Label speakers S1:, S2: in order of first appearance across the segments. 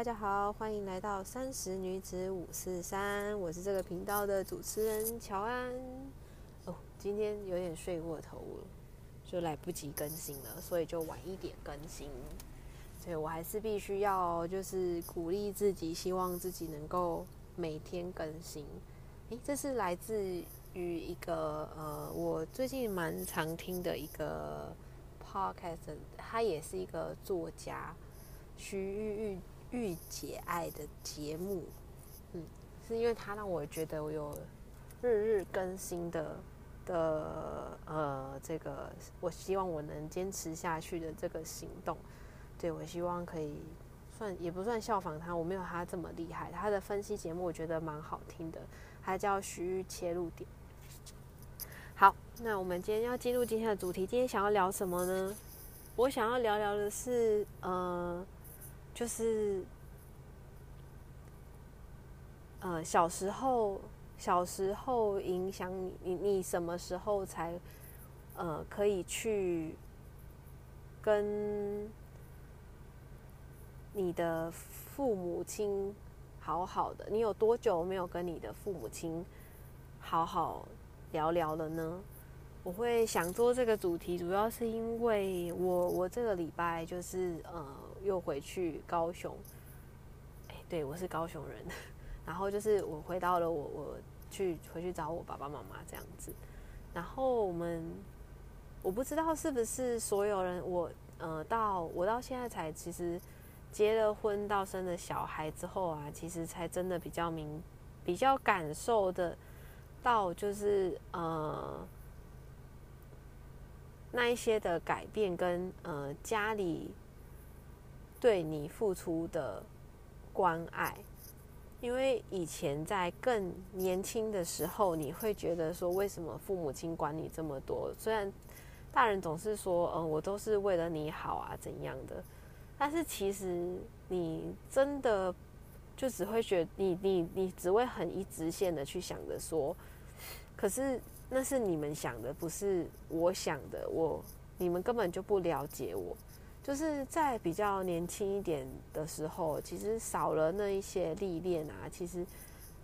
S1: 大家好，欢迎来到三十女子五四三，我是这个频道的主持人乔安。哦，今天有点睡过头了，就来不及更新了，所以就晚一点更新。所以我还是必须要就是鼓励自己，希望自己能够每天更新。诶，这是来自于一个呃，我最近蛮常听的一个 podcast，他也是一个作家。徐玉玉御姐爱的节目，嗯，是因为他让我觉得我有日日更新的的呃这个，我希望我能坚持下去的这个行动，对我希望可以算也不算效仿他，我没有他这么厉害，他的分析节目我觉得蛮好听的，他叫徐玉切入点。好，那我们今天要进入今天的主题，今天想要聊什么呢？我想要聊聊的是呃。就是，呃，小时候，小时候影响你，你你什么时候才，呃，可以去跟你的父母亲好好的？你有多久没有跟你的父母亲好好聊聊了呢？我会想做这个主题，主要是因为我我这个礼拜就是呃。又回去高雄，哎，对我是高雄人，然后就是我回到了我我去回去找我爸爸妈妈这样子，然后我们我不知道是不是所有人，我呃到我到现在才其实结了婚到生了小孩之后啊，其实才真的比较明比较感受的到就是呃那一些的改变跟呃家里。对你付出的关爱，因为以前在更年轻的时候，你会觉得说，为什么父母亲管你这么多？虽然大人总是说，嗯，我都是为了你好啊，怎样的？但是其实你真的就只会觉，你你你只会很一直线的去想着说，可是那是你们想的，不是我想的，我你们根本就不了解我。就是在比较年轻一点的时候，其实少了那一些历练啊，其实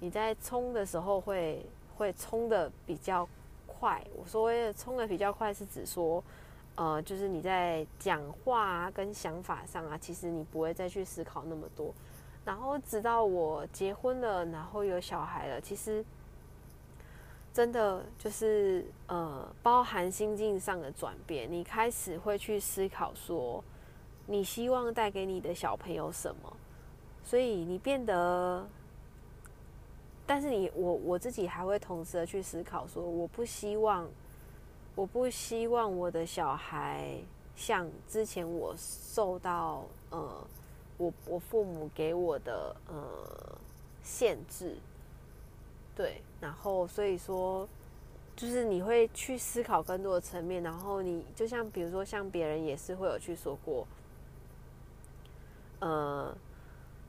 S1: 你在冲的时候会会冲的比较快。我说的冲的比较快，是指说，呃，就是你在讲话跟想法上啊，其实你不会再去思考那么多。然后直到我结婚了，然后有小孩了，其实真的就是呃，包含心境上的转变，你开始会去思考说。你希望带给你的小朋友什么？所以你变得，但是你我我自己还会同时的去思考说，我不希望，我不希望我的小孩像之前我受到呃，我我父母给我的呃限制，对，然后所以说，就是你会去思考更多的层面，然后你就像比如说像别人也是会有去说过。呃，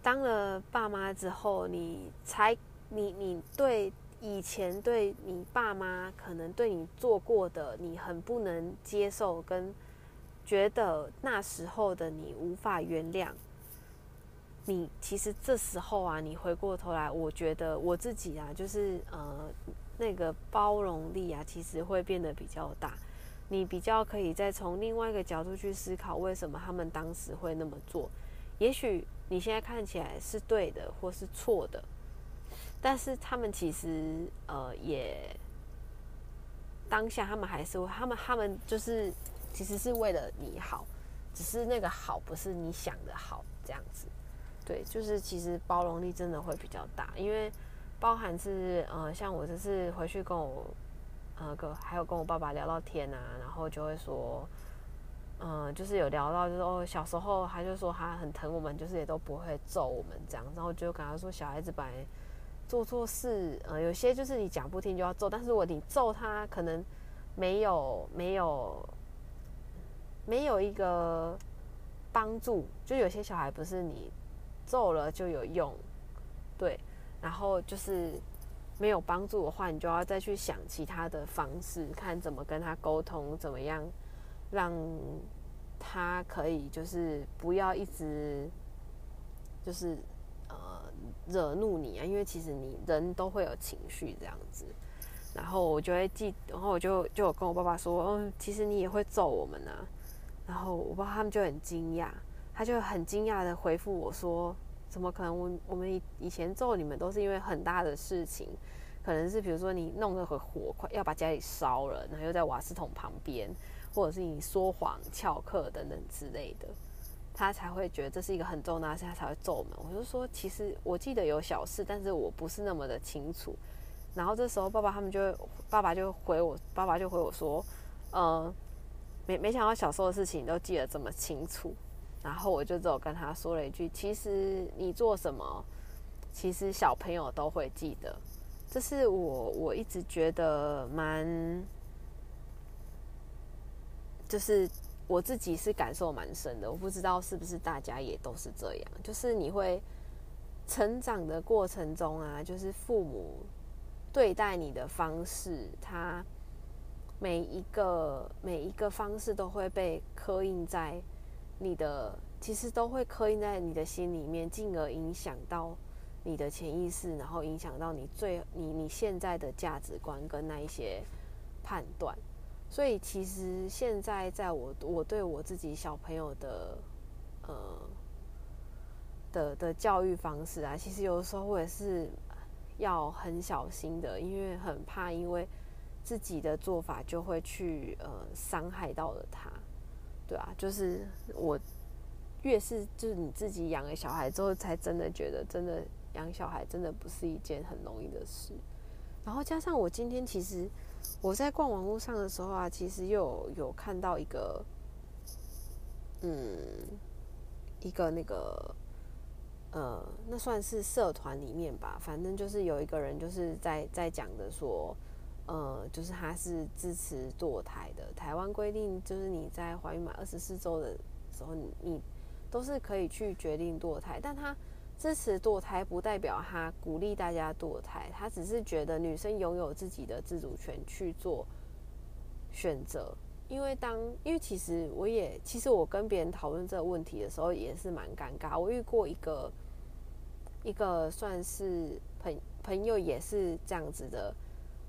S1: 当了爸妈之后，你才你你对以前对你爸妈可能对你做过的，你很不能接受，跟觉得那时候的你无法原谅。你其实这时候啊，你回过头来，我觉得我自己啊，就是呃那个包容力啊，其实会变得比较大。你比较可以再从另外一个角度去思考，为什么他们当时会那么做。也许你现在看起来是对的，或是错的，但是他们其实呃也当下他们还是他们他们就是其实是为了你好，只是那个好不是你想的好这样子。对，就是其实包容力真的会比较大，因为包含是呃像我这次回去跟我呃跟还有跟我爸爸聊到天啊，然后就会说。嗯，就是有聊到，就是哦，小时候他就说他很疼我们，就是也都不会揍我们这样。然后就跟他说，小孩子本来做错事，呃，有些就是你讲不听就要揍，但是如果你揍他，可能没有没有没有一个帮助。就有些小孩不是你揍了就有用，对，然后就是没有帮助的话，你就要再去想其他的方式，看怎么跟他沟通，怎么样。让他可以就是不要一直就是呃惹怒你啊，因为其实你人都会有情绪这样子。然后我就会记，然后我就就跟我爸爸说，嗯，其实你也会揍我们啊。然后我爸他们就很惊讶，他就很惊讶的回复我说，怎么可能？我我们以以前揍你们都是因为很大的事情，可能是比如说你弄了个火快要把家里烧了，然后又在瓦斯桶旁边，或者是你说谎翘课等等之类的，他才会觉得这是一个很重大的事，他才会揍我们。我就说，其实我记得有小事，但是我不是那么的清楚。然后这时候，爸爸他们就，爸爸就回我，爸爸就回我说，呃，没没想到小时候的事情你都记得这么清楚。然后我就只有跟他说了一句，其实你做什么，其实小朋友都会记得。这是我我一直觉得蛮，就是我自己是感受蛮深的。我不知道是不是大家也都是这样，就是你会成长的过程中啊，就是父母。对待你的方式，他每一个每一个方式都会被刻印在你的，其实都会刻印在你的心里面，进而影响到你的潜意识，然后影响到你最你你现在的价值观跟那一些判断。所以，其实现在在我我对我自己小朋友的呃的的教育方式啊，其实有的时候我也是。要很小心的，因为很怕，因为自己的做法就会去呃伤害到了他，对啊，就是我越是就是你自己养了小孩之后，才真的觉得真的养小孩真的不是一件很容易的事。然后加上我今天其实我在逛网络上的时候啊，其实又有看到一个嗯一个那个。呃，那算是社团里面吧，反正就是有一个人就是在在讲的说，呃，就是他是支持堕胎的。台湾规定就是你在怀孕满二十四周的时候，你你都是可以去决定堕胎。但他支持堕胎，不代表他鼓励大家堕胎，他只是觉得女生拥有自己的自主权去做选择。因为当因为其实我也其实我跟别人讨论这个问题的时候也是蛮尴尬。我遇过一个一个算是朋朋友也是这样子的，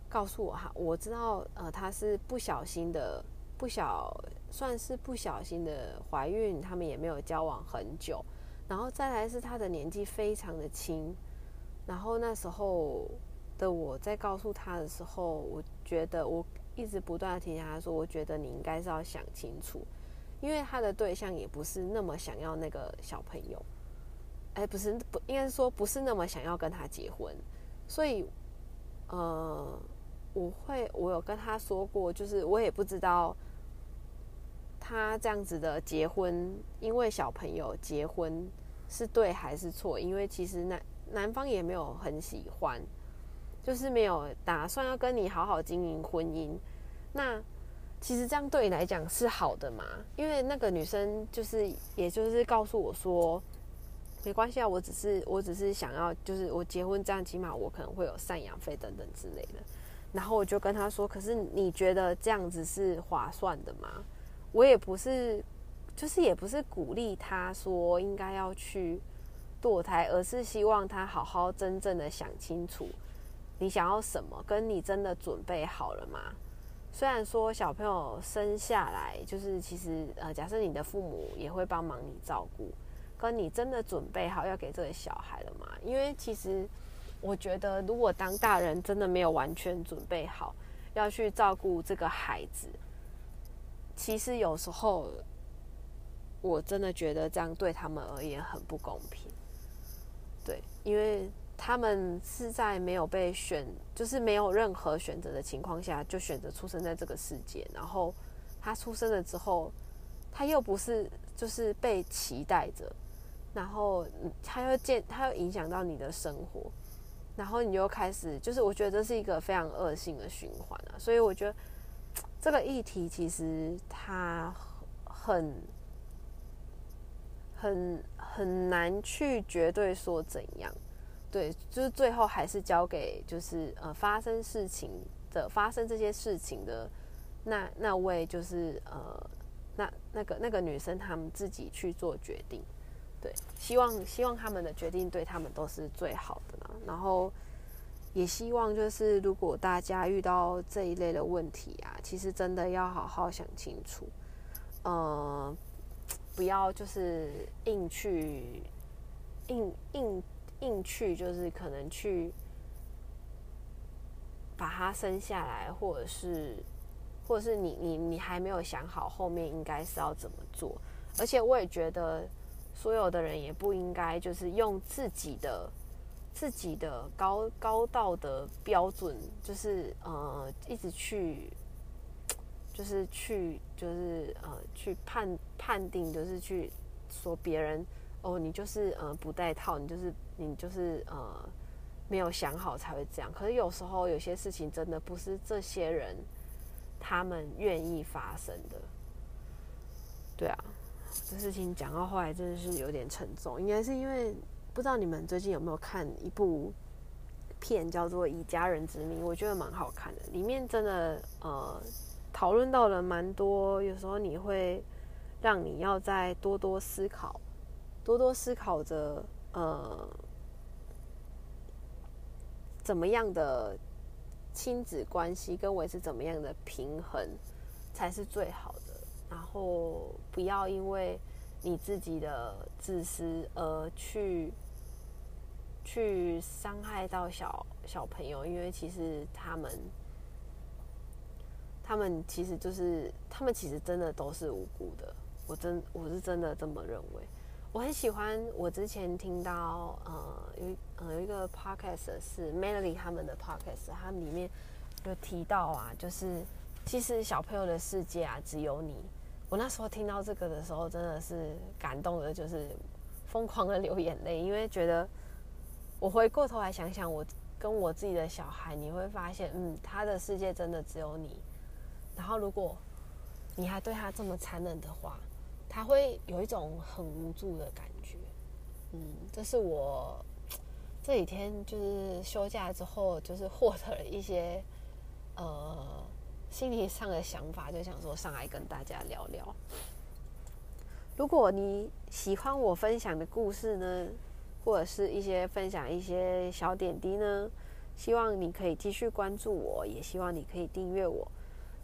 S1: 告诉我哈，我知道呃他是不小心的不小算是不小心的怀孕，他们也没有交往很久，然后再来是他的年纪非常的轻，然后那时候的我在告诉他的时候，我觉得我。一直不断的提醒他说：“我觉得你应该是要想清楚，因为他的对象也不是那么想要那个小朋友，哎，不是不应该是说不是那么想要跟他结婚，所以，呃，我会我有跟他说过，就是我也不知道他这样子的结婚，因为小朋友结婚是对还是错，因为其实男男方也没有很喜欢。”就是没有打算要跟你好好经营婚姻，那其实这样对你来讲是好的嘛？因为那个女生就是，也就是告诉我说，没关系啊，我只是我只是想要，就是我结婚这样，起码我可能会有赡养费等等之类的。然后我就跟他说，可是你觉得这样子是划算的吗？我也不是，就是也不是鼓励他说应该要去堕胎，而是希望他好好真正的想清楚。你想要什么？跟你真的准备好了吗？虽然说小朋友生下来就是其实呃，假设你的父母也会帮忙你照顾，跟你真的准备好要给这个小孩了吗？因为其实我觉得，如果当大人真的没有完全准备好要去照顾这个孩子，其实有时候我真的觉得这样对他们而言很不公平。对，因为。他们是在没有被选，就是没有任何选择的情况下，就选择出生在这个世界。然后他出生了之后，他又不是就是被期待着，然后他又见他又影响到你的生活，然后你又开始就是我觉得这是一个非常恶性的循环啊。所以我觉得这个议题其实它很很很难去绝对说怎样。对，就是最后还是交给就是呃发生事情的发生这些事情的那那位就是呃那那个那个女生他们自己去做决定。对，希望希望他们的决定对他们都是最好的啦。然后也希望就是如果大家遇到这一类的问题啊，其实真的要好好想清楚，呃，不要就是硬去硬硬硬去，就是可能去把它生下来，或者是或者是你你你还没有想好后面应该是要怎么做，而且我也觉得。所有的人也不应该就是用自己的自己的高高道德标准，就是呃一直去，就是去就是呃去判判定，就是去说别人哦，你就是呃不带套，你就是你就是呃没有想好才会这样。可是有时候有些事情真的不是这些人他们愿意发生的，对啊。这事情讲到后来真的是有点沉重，应该是因为不知道你们最近有没有看一部片叫做《以家人之名》，我觉得蛮好看的。里面真的呃讨论到了蛮多，有时候你会让你要再多多思考，多多思考着呃怎么样的亲子关系跟维持怎么样的平衡才是最好的。然后不要因为你自己的自私而去去伤害到小小朋友，因为其实他们他们其实就是他们其实真的都是无辜的。我真我是真的这么认为。我很喜欢我之前听到呃有呃有一个 podcast 是 Melody 他们的 podcast，他们里面有提到啊，就是其实小朋友的世界啊只有你。我那时候听到这个的时候，真的是感动的，就是疯狂的流眼泪，因为觉得我回过头来想想，我跟我自己的小孩，你会发现，嗯，他的世界真的只有你。然后，如果你还对他这么残忍的话，他会有一种很无助的感觉。嗯，这是我这几天就是休假之后，就是获得了一些呃。心理上的想法，就想说上来跟大家聊聊。如果你喜欢我分享的故事呢，或者是一些分享一些小点滴呢，希望你可以继续关注我，也希望你可以订阅我。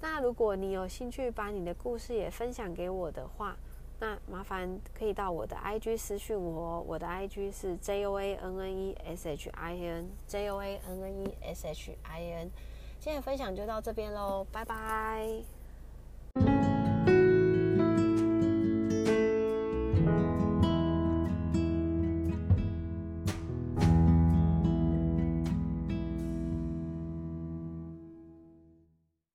S1: 那如果你有興趣把你的故事也分享给我的话，那麻烦可以到我的 IG 私讯我，我的 IG 是 J O A N N E S H I N J O A N N E S H I N。今天的分享就到这边喽，拜拜。